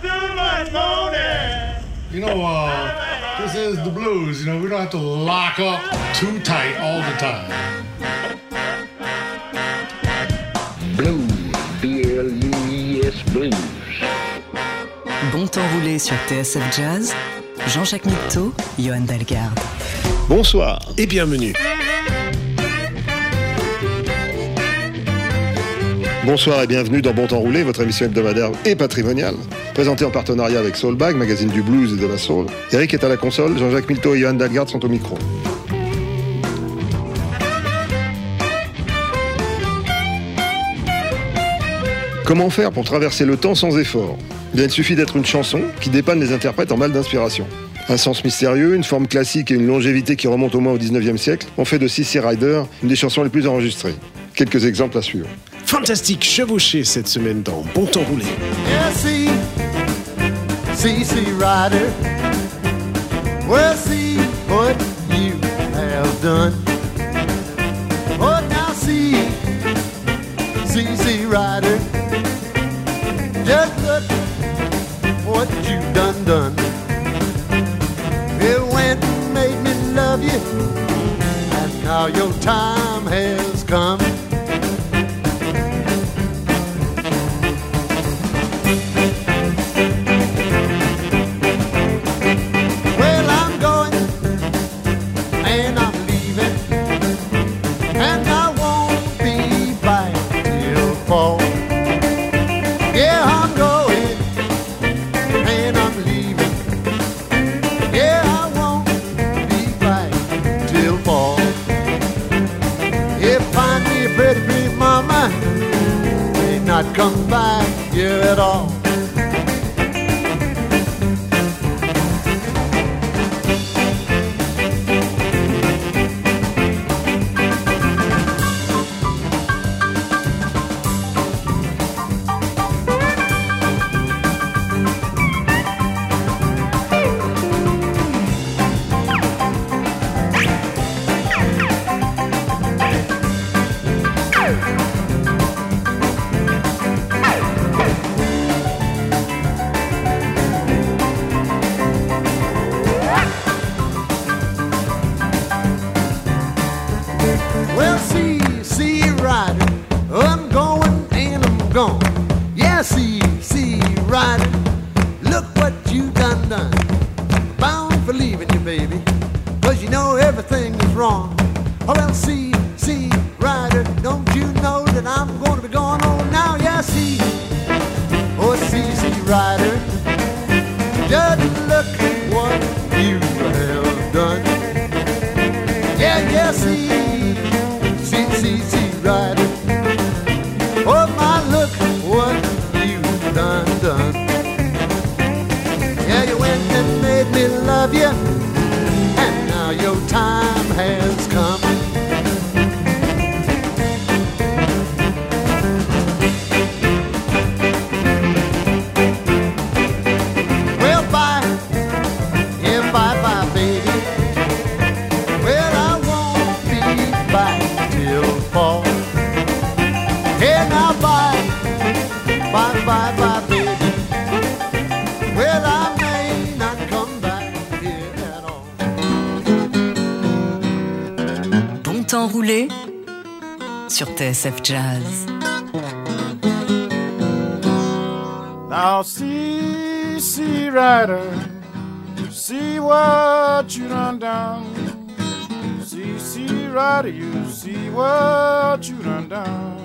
too much moaning. You know, uh, this is the blues. You know, we don't have to lock up too tight all the time. Blues, B-L-U-I-S Blues. Bon temps roulé sur TSF Jazz, Jean-Jacques Mitteau, Johan Dalgarde. Bonsoir et bienvenue. Bonsoir et bienvenue dans Bon Temps Roulé, votre émission hebdomadaire et patrimoniale. Présentée en partenariat avec Soulbag, magazine du blues et de la soul. Eric est à la console, Jean-Jacques Milto et Johan Dalgard sont au micro. Comment faire pour traverser le temps sans effort? Bien, il suffit d'être une chanson qui dépanne les interprètes en mal d'inspiration. Un sens mystérieux, une forme classique et une longévité qui remonte au moins au 19e siècle ont fait de CC Rider une des chansons les plus enregistrées. Quelques exemples à suivre. Fantastique chevauché cette semaine dans Bon Temps Roulé. Yeah, see, rider. Well, see what you have done. Oh, now see, see, rider. Just look what you done done. It went and made me love you, and now your time has come. TSF Jazz. Now see, see, rider, see what you done done. See, see, rider, you see what you done done.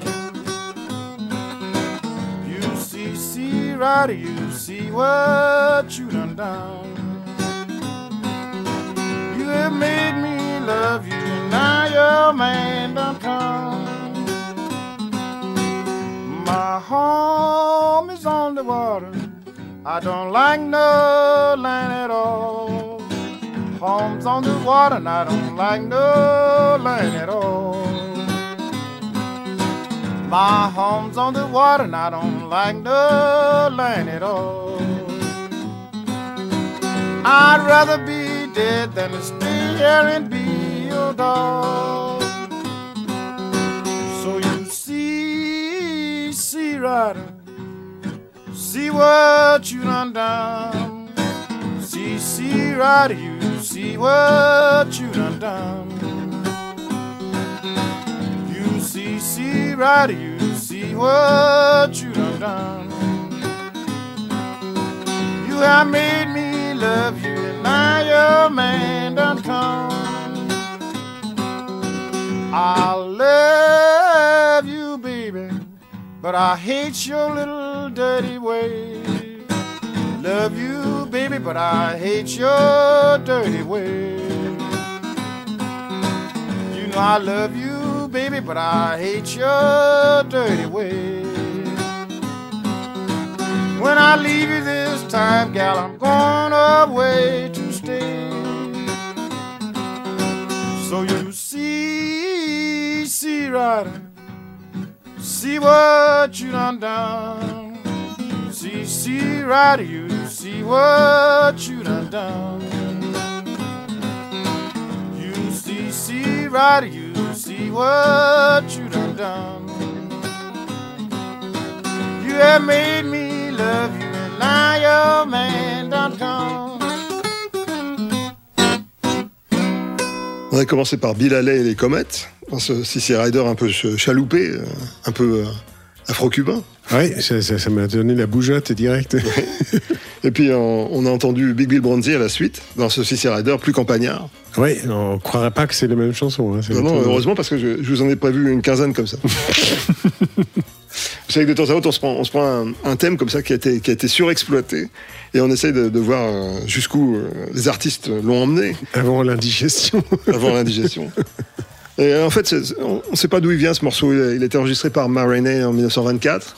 You see, see, rider, you see what don't like no land at all. Home's on the water and I don't like no land at all. My home's on the water and I don't like no land at all. I'd rather be dead than to stay here and be your dog. So you see, see rider, See what you done done. See, see, Rider, you see what you done done. You see, see, Rider, you see what you done done. You have made me love you, and now your man done come. I love you, baby, but I hate your little dirty way. Love you, baby, but I hate your dirty way. You know I love you, baby, but I hate your dirty way. When I leave you this time, gal, I'm going away to stay. So you see, see, rider, see what you done done. See, see, rider, you see what you done done. You see, see, rider, you see what you done done. You have made me love you, and now your man done come. On a commencé par Bill Haley et les comètes, dans ce CC un peu ch- chaloupé, euh, un peu euh, afro-cubain. Oui, ça ça- ça m'a donné la bougeotte direct. Et puis on, on a entendu Big Bill Bronzy à la suite, dans ce CC Rider plus campagnard. oui, on croirait pas que c'est la même chanson. hein, Non, heureusement parce que je, je vous en ai prévu une quinzaine comme ça. vous savez que de temps à autre, on se prend, on se prend un, un thème comme ça qui a été, qui a été surexploité et on essaye de, de voir euh, jusqu'où euh, les artistes l'ont emmené Avant l'indigestion. avant l'indigestion. Et euh, en fait, on ne sait pas d'où il vient ce morceau. Il a, il a été enregistré par Mariney en 1924.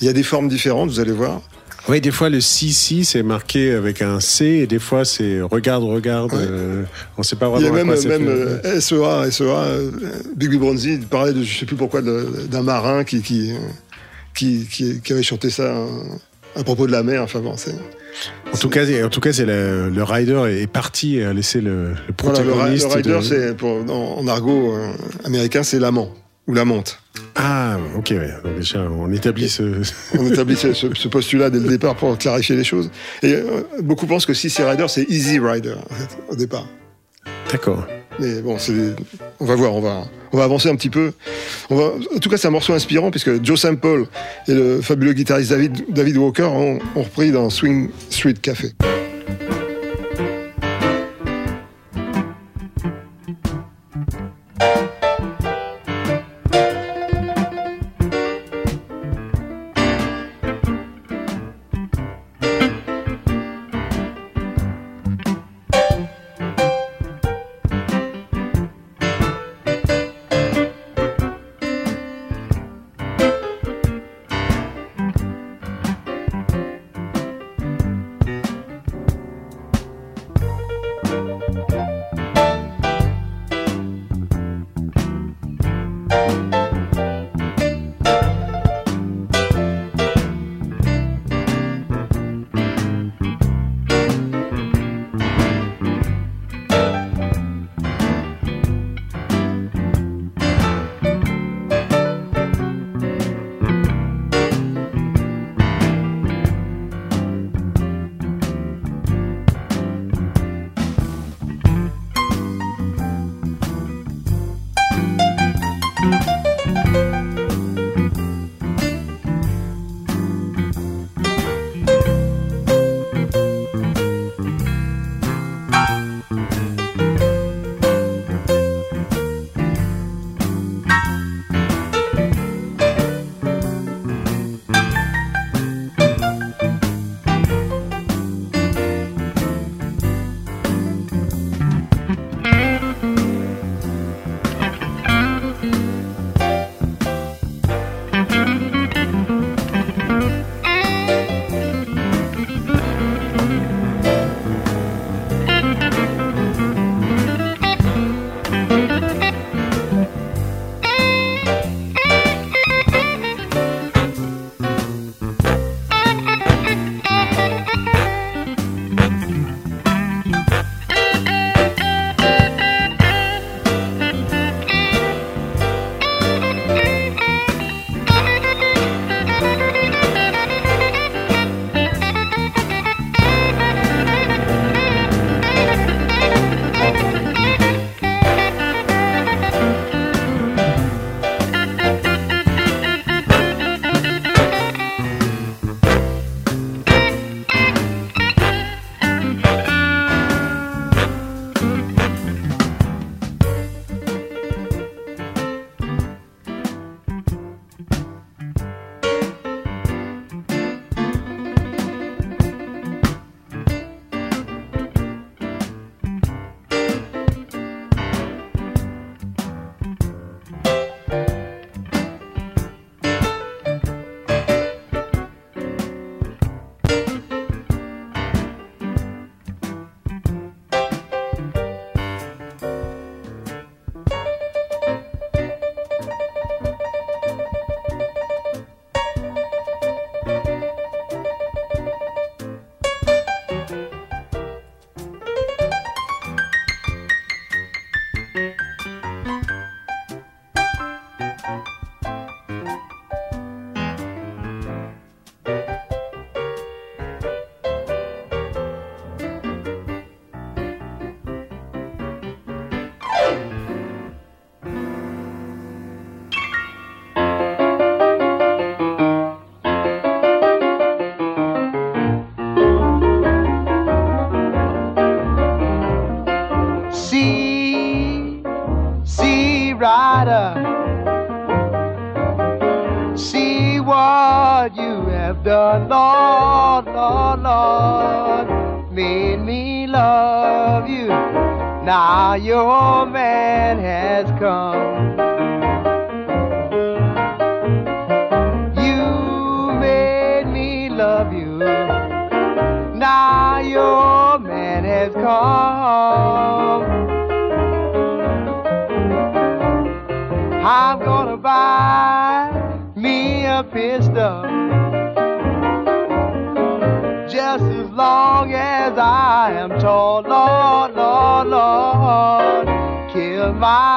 Il y a des formes différentes, vous allez voir. oui, des fois le si si c'est marqué avec un C et des fois c'est regarde regarde. euh, on sait pas Il y vraiment. a à même, même fait. euh, SEA, SEA, euh, Big Bronzy, il parlait de, je sais plus pourquoi, d'un marin qui, qui, qui, qui, qui avait chanté ça à propos de la mer. Enfin bon, En tout cas, en tout cas, c'est le, le rider est parti et a laissé le, le voilà, le, ri- protagoniste. le rider, de- c'est en, en argot américain, c'est l'amant ou l'amante. Ah, ok, ouais. Donc déjà, on établit ce. On établit ce, ce- postulat dès le départ pour clarifier les choses. Et euh, beaucoup pensent que si c'est rider, c'est easy rider en fait, au départ. D'accord. Mais bon, on va voir, on va, on va avancer un petit peu. On va, en tout cas, c'est un morceau inspirant puisque Joe Sample et le fabuleux guitariste David, David Walker ont, ont repris dans Swing Street Café. Now you're bye.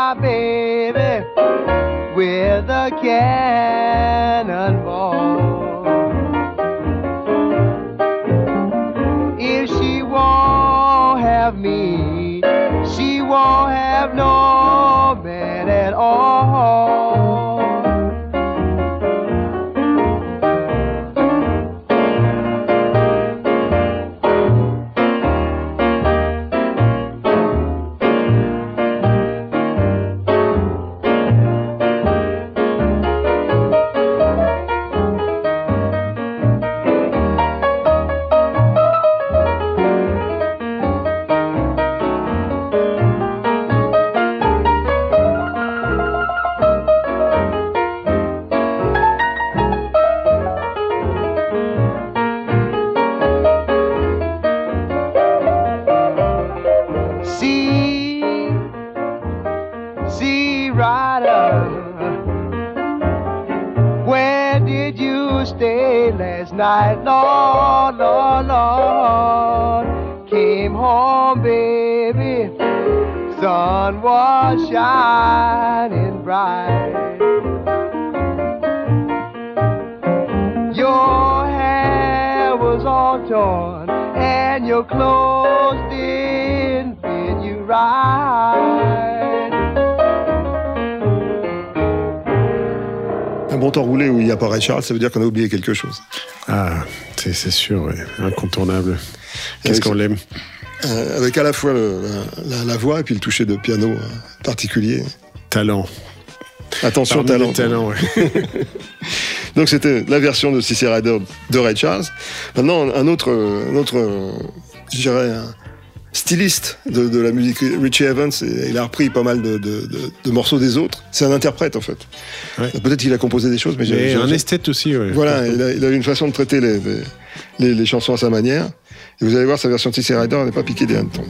Charles, ça veut dire qu'on a oublié quelque chose. Ah, c'est sûr, ouais. incontournable. Qu'est-ce qu'on l'aime? Euh, avec à la fois le- la, voix et puis le toucher de piano euh, particulier. Talent. Attention, Parmi talent. ouais. Donc c'était la version de Rider de Ray Charles. Maintenant, un autre, un autre euh, je dirais, un styliste de, de la musique, Richie Evans, et il a repris pas mal de, de- de- de morceaux des autres. C'est un interprète en fait. Ouais. Peut-être qu'il a composé des choses, mais, j'ai- Mais j'ai- un esthète aussi, ouais. Voilà, il a, il a une façon de traiter les, les, les- les chansons à sa manière. Et vous allez voir, sa version de Rider n'est pas piquée des hannetons.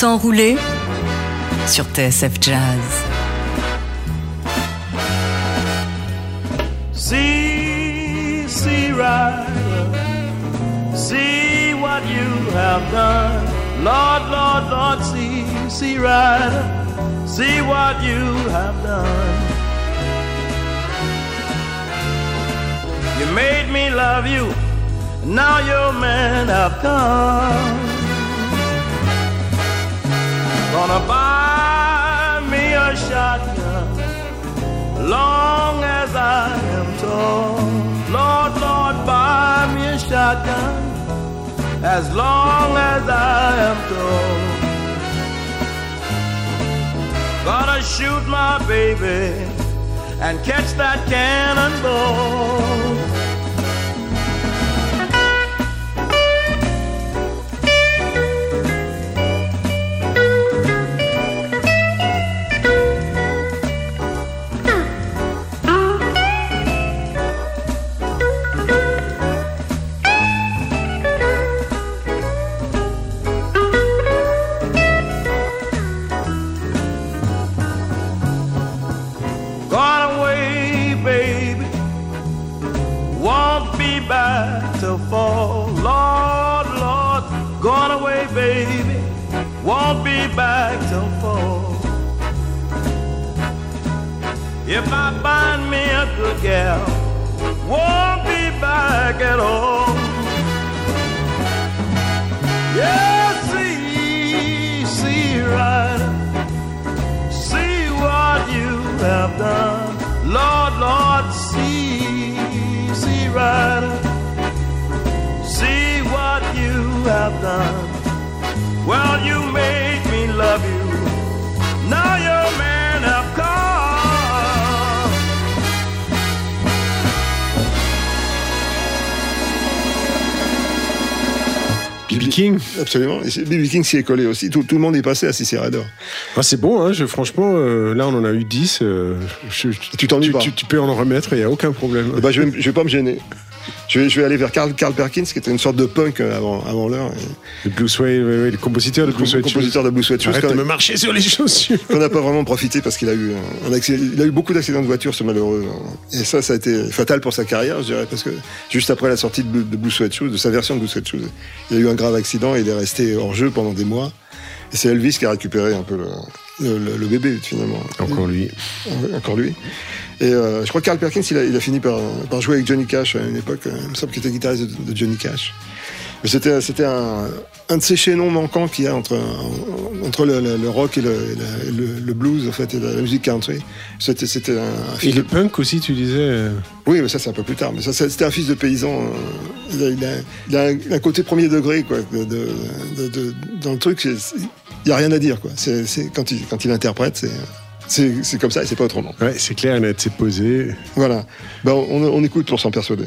Bon temps roulé sur TSF Jazz. See, see, rider, see what you have done. Lord, Lord, Lord, see, see, rider, see what you have done. You made me love you, now your man have come. Gonna buy me a shotgun long as I am tall. Lord, Lord, buy me a shotgun as long as I am tall. Gotta shoot my baby and catch that cannonball. BB King s'y est collé aussi. Tout, tout le monde est passé à CC Raider. Ah, c'est bon, hein, je, franchement, euh, là on en a eu 10. euh, je- Tu t'ennuies pas tu- tu peux en remettre, il n'y a aucun problème. Ben, je, vais, je vais pas me gêner. Je vais, je vais aller vers Carl, Carl Perkins, qui était une sorte de punk euh, avant, avant l'heure. Le Blue Suede, ouais, ouais, le compositeur de Blue Suede Shoes. compositeur de Blue Shoes, Arrête de me marcher sur les chaussures. qu'on n'a pas vraiment profité parce qu'il a eu un accident- il a eu beaucoup d'accidents de voiture, ce malheureux. Et ça, ça a été fatal pour sa carrière, je dirais, parce que juste après la sortie de de Blue Sweat Shoes, de sa version de Blue Sweat Shoes, il a eu un grave accident et il est resté hors jeu pendant des mois. Et c'est Elvis qui a récupéré un peu le, le- le- le bébé, finalement. Encore lui. Encore lui. Et euh, je crois que Carl Perkins, il a, il a fini par, par jouer avec Johnny Cash à une époque. euh, Il me semble qu'il était guitariste de, de Johnny Cash. C'était, c'était un, un de ces chaînons manquants qu'il y a entre, entre le, le- le rock et le, blues, en fait, et la, la musique country. C'était, c'était un, un Et fils le de... punk aussi, tu disais. euh, Oui, mais ça, c'est un peu plus tard. Mais ça, c'était un fils de paysan. euh, Il a, il a- il a un, un côté premier degré, quoi. de- de- dans le truc, il n'y a rien à dire, quoi. C'est, c'est- quand, il, quand il interprète, c'est, c'est, c'est comme ça et c'est pas autrement. Ouais, c'est clair et net, c'est posé. Voilà. Ben, on, on écoute pour s'en persuader.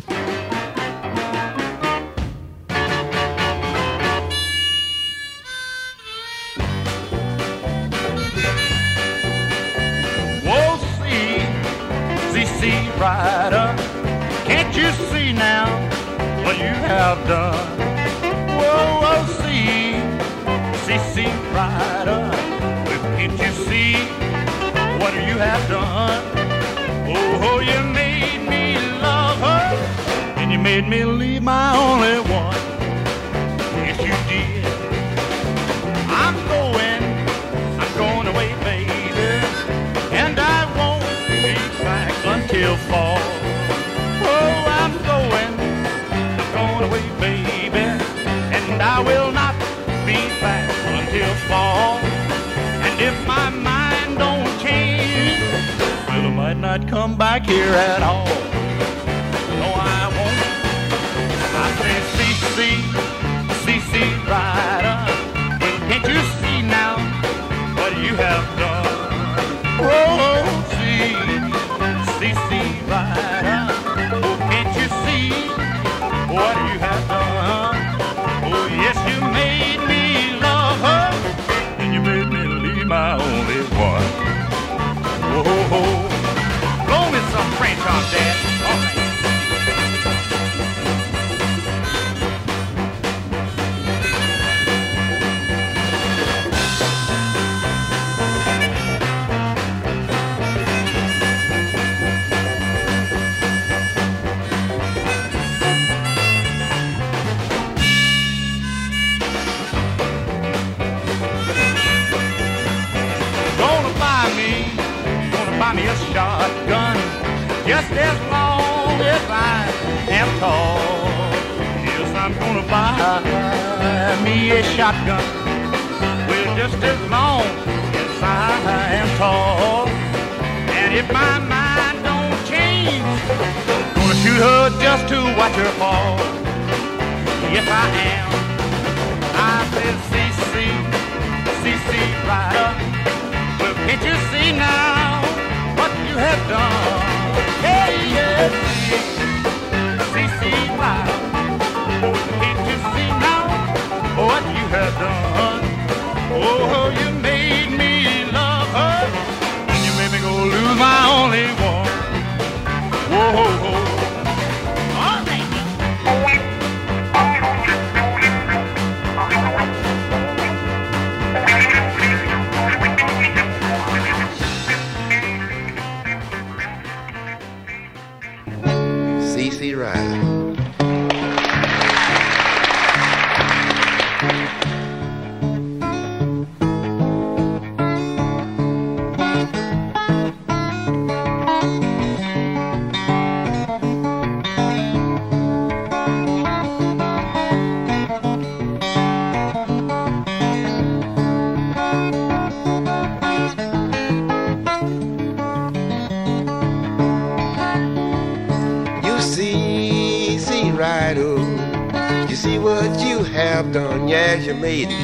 lady.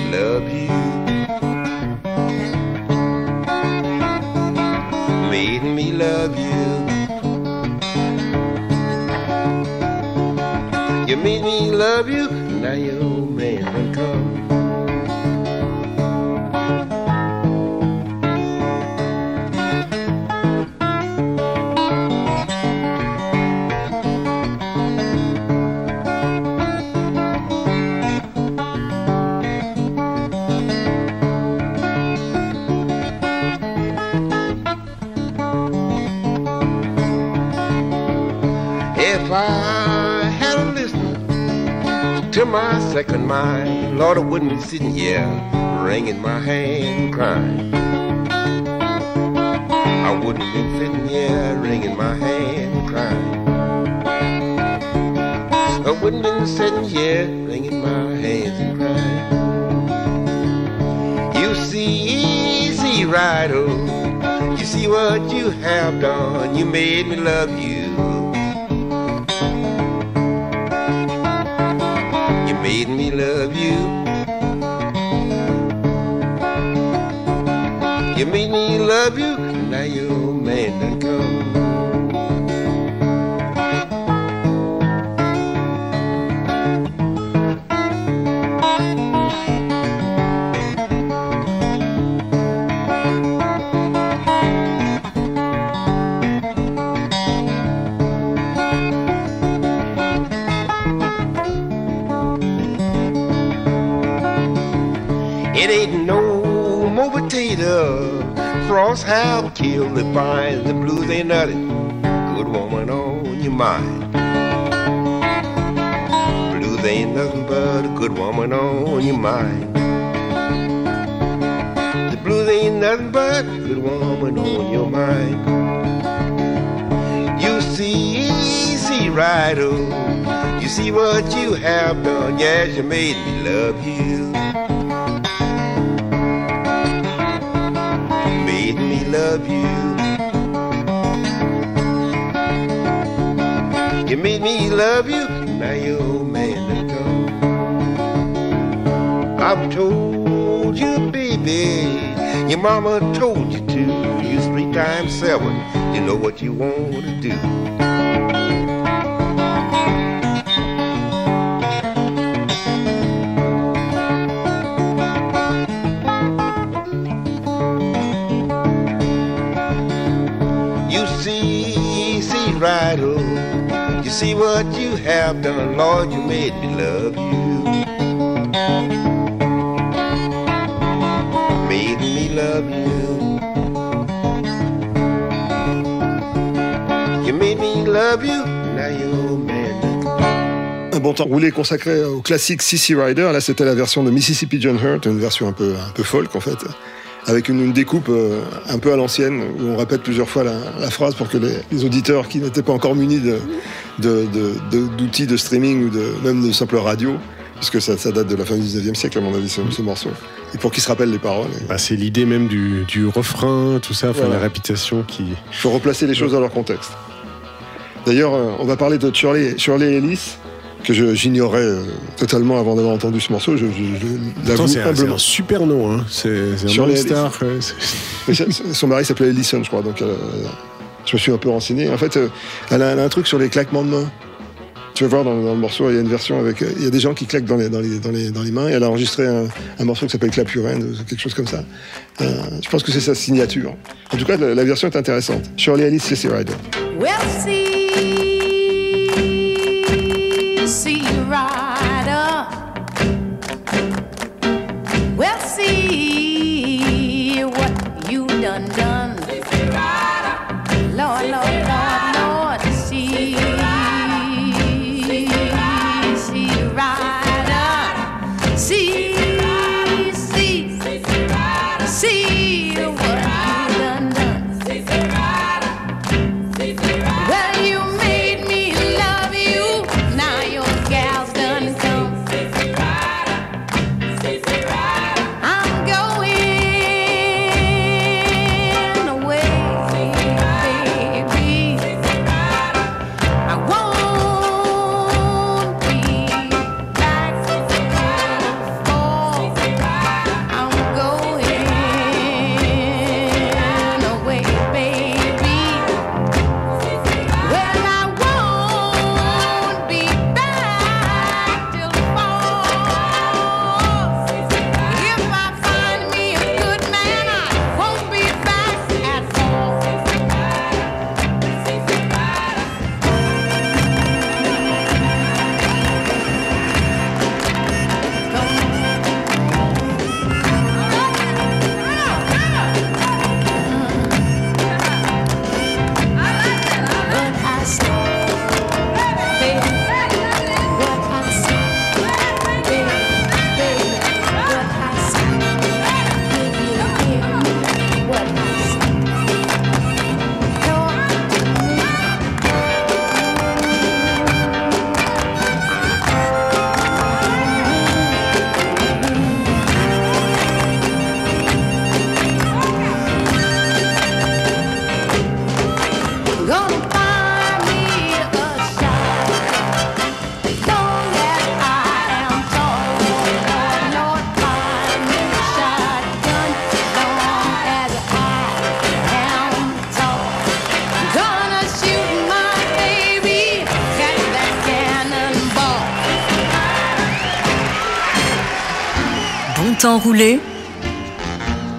If I had a listener to my second mind, Lord, I wouldn't be sitting here wringing my hand crying. I wouldn't be sitting here wringing my hand crying. I wouldn't be sitting here wringing my hands and crying. You see, easy oh, you see what you have done. You made me love. You you. You made me love you. Now your man no more potato. Frost have killed the vines, The blues ain't nothing. Good woman on your mind. Blues ain't nothing but a good woman on your mind. The blues ain't nothing but a good woman on your mind. You see, easy oh, you see what you have done. Yes, you made me love you. You made me love you, now your old man done gone. I've told you, baby, your mama told you to. You three times seven, you know what you want to do. Made me love you. You. Made me love you, now. Un bon temps roulé consacré au classique CC Rider. Là, c'était la version de Mississippi John Hurt, une version un peu, un folk en fait. avec une, découpe euh, un peu à l'ancienne, où on répète plusieurs fois la, la phrase pour que les, les auditeurs qui n'étaient pas encore munis de- de- de- de- d'outils de, streaming ou de, même de simple radio, puisque ça, ça date de la fin du 19e siècle, à mon avis, ce, ce morceau, et pour qu'ils se rappellent les paroles. Bah, c'est l'idée même du, du refrain, tout ça, enfin Voilà. la répétition qui. Il faut replacer les choses dans leur contexte. D'ailleurs, euh, on va parler de Shirley, Shirley Ellis, que j'ignorais euh, totalement avant d'avoir entendu ce morceau. Je, je, je c'est un, un super nom, hein. c'est un ouais, ça- son mari s'appelait Ellison, je crois. Donc, euh, je me suis un peu renseigné. En fait, euh, elle, a, un truc sur les claquements de mains. Tu vas voir dans, le morceau, il y a une version avec. euh, Il y a des gens qui claquent dans les, dans les, dans les, dans les mains. Et elle a enregistré un, morceau qui s'appelle Clap Your Hand, ou quelque chose comme ça. Euh, je pense que c'est sa signature. En tout cas, la, version est intéressante. Shirley Ellis, c'est Rider. Well, see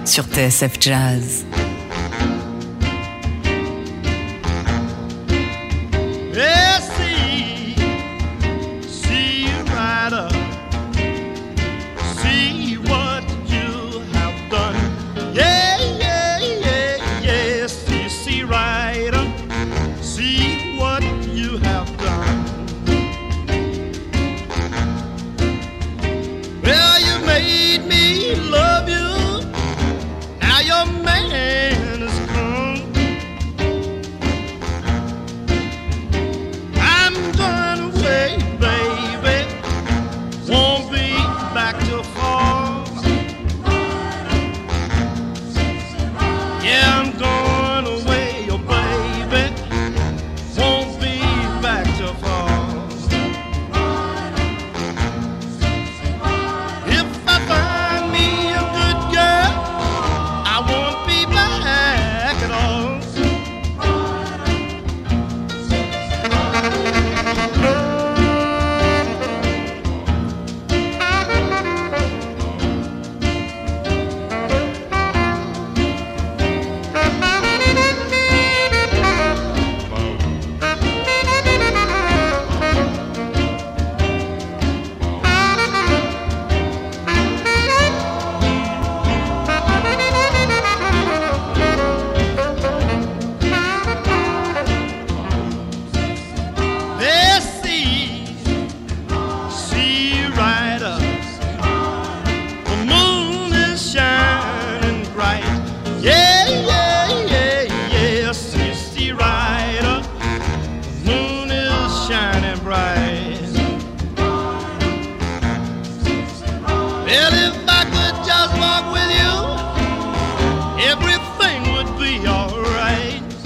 Sur TSF Jazz.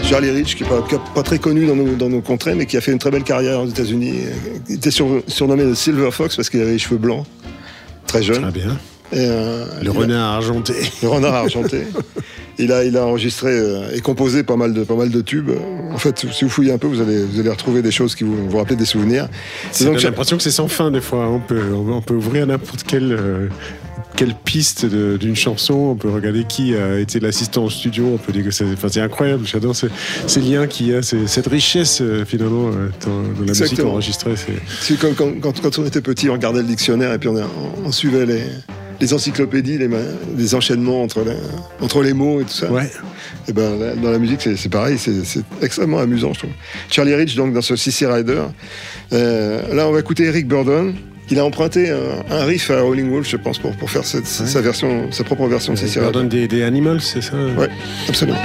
Charlie Rich, qui n'est pas, très connu dans nos, dans nos contrées, mais qui a fait une très belle carrière aux États-Unis. Il était sur- surnommé le Silver Fox parce qu'il avait les cheveux blancs, très jeune. Très bien. Et, euh, Le a- renard argenté. Le renard argenté. Il a, il a enregistré euh, et composé pas mal de, pas mal de tubes. En fait, si vous fouillez un peu, vous allez, vous allez retrouver des choses qui vous, vous rappellent des souvenirs. C'est Et donc, j'ai l'impression que c'est sans fin des fois. On peut, on peut ouvrir n'importe quelle, euh, quelle piste d'une chanson. On peut regarder qui a été l'assistant au studio. On peut dire que c'est, enfin, incroyable. J'adore ces, ces liens qu'il y a, cette richesse euh, finalement euh, dans, la musique enregistrée. C'est, comme quand, quand, quand on était petit, on regardait le dictionnaire et puis on, suivait les, les encyclopédies, les, enchaînements entre les, entre les mots et tout ça. Ouais. Et ben dans la musique, c'est pareil, c'est c'est extrêmement amusant, je trouve. Charlie Rich, donc dans ce CC Rider. Euh, là, on va écouter Eric Burdon. Il a emprunté un, un riff à Howling Wolf, je pense, pour, pour faire cette- sa version, sa propre version de CC ça Rider. donne des, des animals, c'est ça? Ouais, absolument.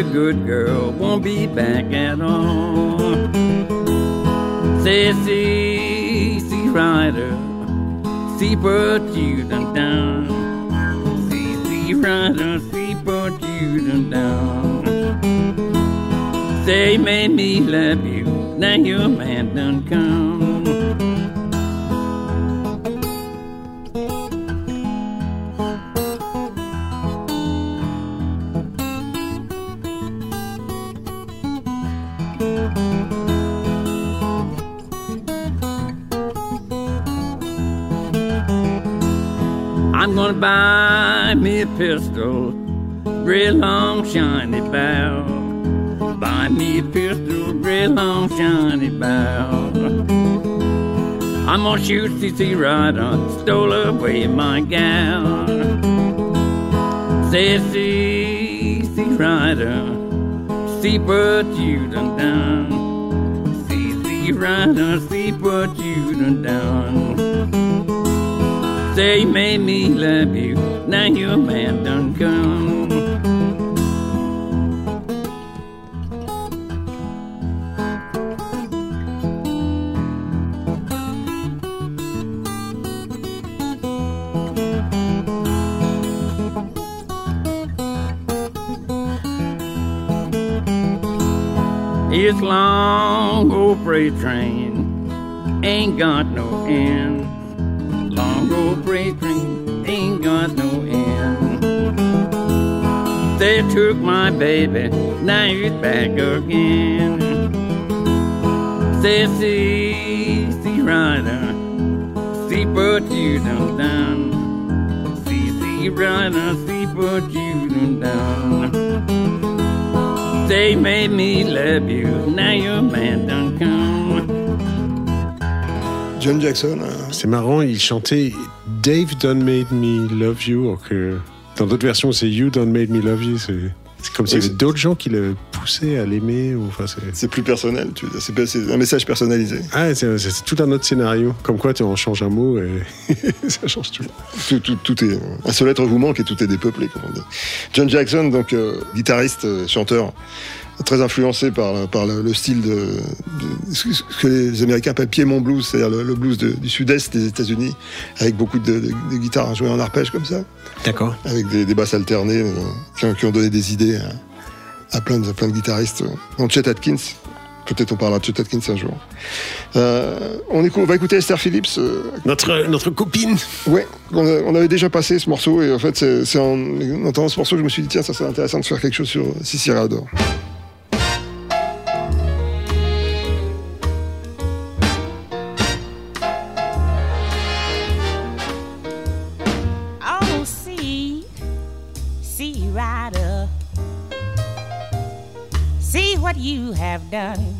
A good girl, won't be back at all. Sassy, see rider, see what you done done. See, see rider, see what you done done. Say, made me love you, now your man done come. Real long shiny bow. Buy me a pistol, real long shiny bow. I'm gonna shoot CC Rider, stole away my gal. Sassy, CC Rider, see what you done done. CC Rider, see what you done done. Say, you made me love you, now your man done come. Long old freight train, ain't got no end. Long old freight train, ain't got no end. They took my baby, now he's back again. Say, see, see, rider, see what you done done. See, see, rider, see what you done done. They made me love you, now your man done come. John Jackson. euh, C'est marrant, il chantait Dave Done Made Me Love You, alors que dans d'autres versions c'est You Done Made Me Love You. C'est c'est comme s'il y Oui, avait d'autres gens qui le poussaient à l'aimer. ou- Enfin, c'est plus personnel, tu c'est un message personnalisé. ah, c'est tout un autre scénario. Comme quoi, tu en changes un mot et ça change tout. Tout, tout, tout est. Un seul être vous manque et tout est dépeuplé, comme on dit. John Jackson, donc euh, guitariste, euh, chanteur, très influencé par, par le, le style de, de- ce que- ce que les Américains appellent Piedmont Blues, c'est-à-dire le, le blues de- du sud-est des États-Unis, avec beaucoup de, de- de guitares jouées en arpège comme ça, D'accord. avec des, des basses alternées euh, qui, ont, qui ont donné des idées à, à plein, de, plein de guitaristes. dont Chet Atkins. Peut-être on parlera de Chet Atkins un jour. Euh, on, écoute- on va écouter Esther Phillips. euh, Notre, notre copine. Ouais, on, a- on avait déjà passé ce morceau et en fait, c'est en entendant ce morceau que je me suis dit, tiens, ça serait intéressant de faire quelque chose sur Sissi Rador. You have done.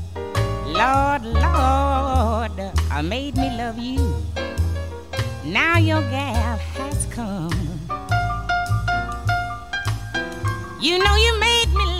Lord, Lord, I made me love you. Now your gal has come. You know you made me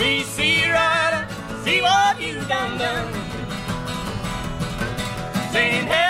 See, see, rider. See what you done done. Saying hey,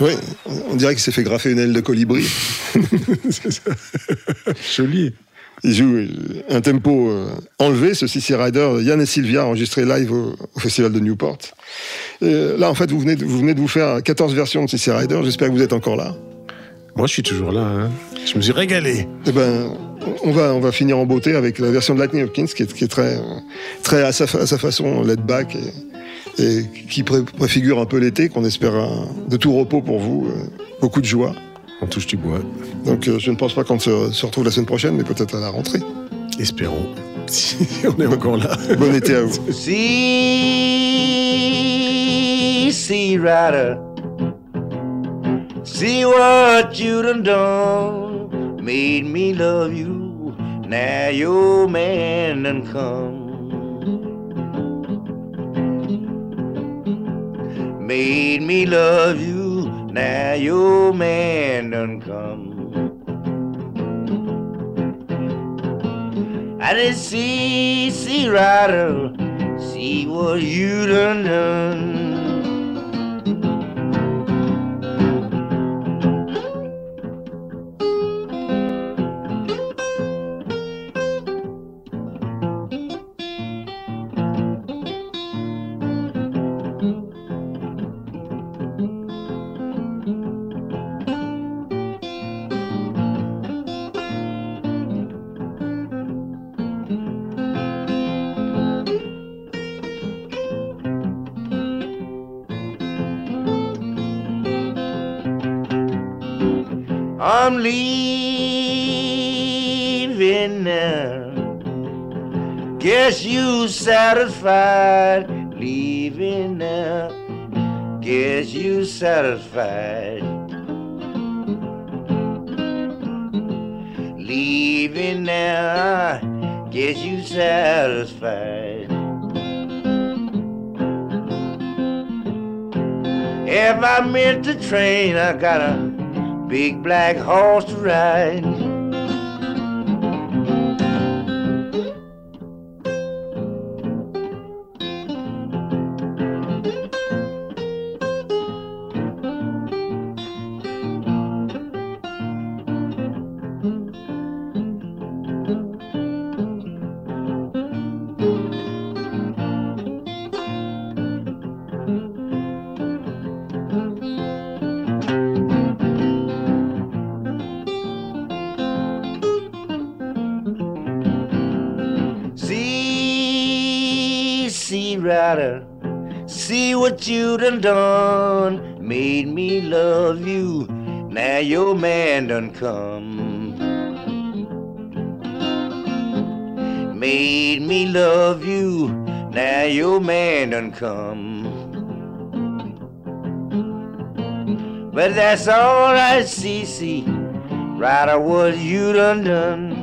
Oui, on dirait qu'il s'est fait graffer une aile de colibri. Joli. Il joue euh, un tempo euh, enlevé, ce CC Rider, Yann et Sylvia enregistré live au, festival de Newport. Et là, en fait, vous venez, de, vous venez de vous faire 14 versions de CC Rider. J'espère que vous êtes encore là. Moi, je suis toujours là. hein. Je me suis régalé. Eh ben, on va, on va finir en beauté avec la version de Lightning Hopkins, qui est, qui est très, euh, très à sa, fa- à sa façon laid back et, et qui pré- préfigure un peu l'été, qu'on espère un- de tout repos pour vous, euh, beaucoup de joie. On touche du bois. Donc, euh, je ne pense pas qu'on se, se retrouve la semaine prochaine, mais peut-être à la rentrée. Espérons. Si on est encore là. Bon été à vous. See, see, rider. See what you done done. Made me love you. Now your man done come. Made me love you. Now your man done come. I did see, see, rider, see what you done done. Guess you satisfied leaving now. Guess you satisfied. Leaving now. Guess you satisfied. If I missed the train, I got a big black horse to ride. Done done, made me love you. Now your man done come. Made me love you. Now your man done come. But that's alright, Cece. I was you done done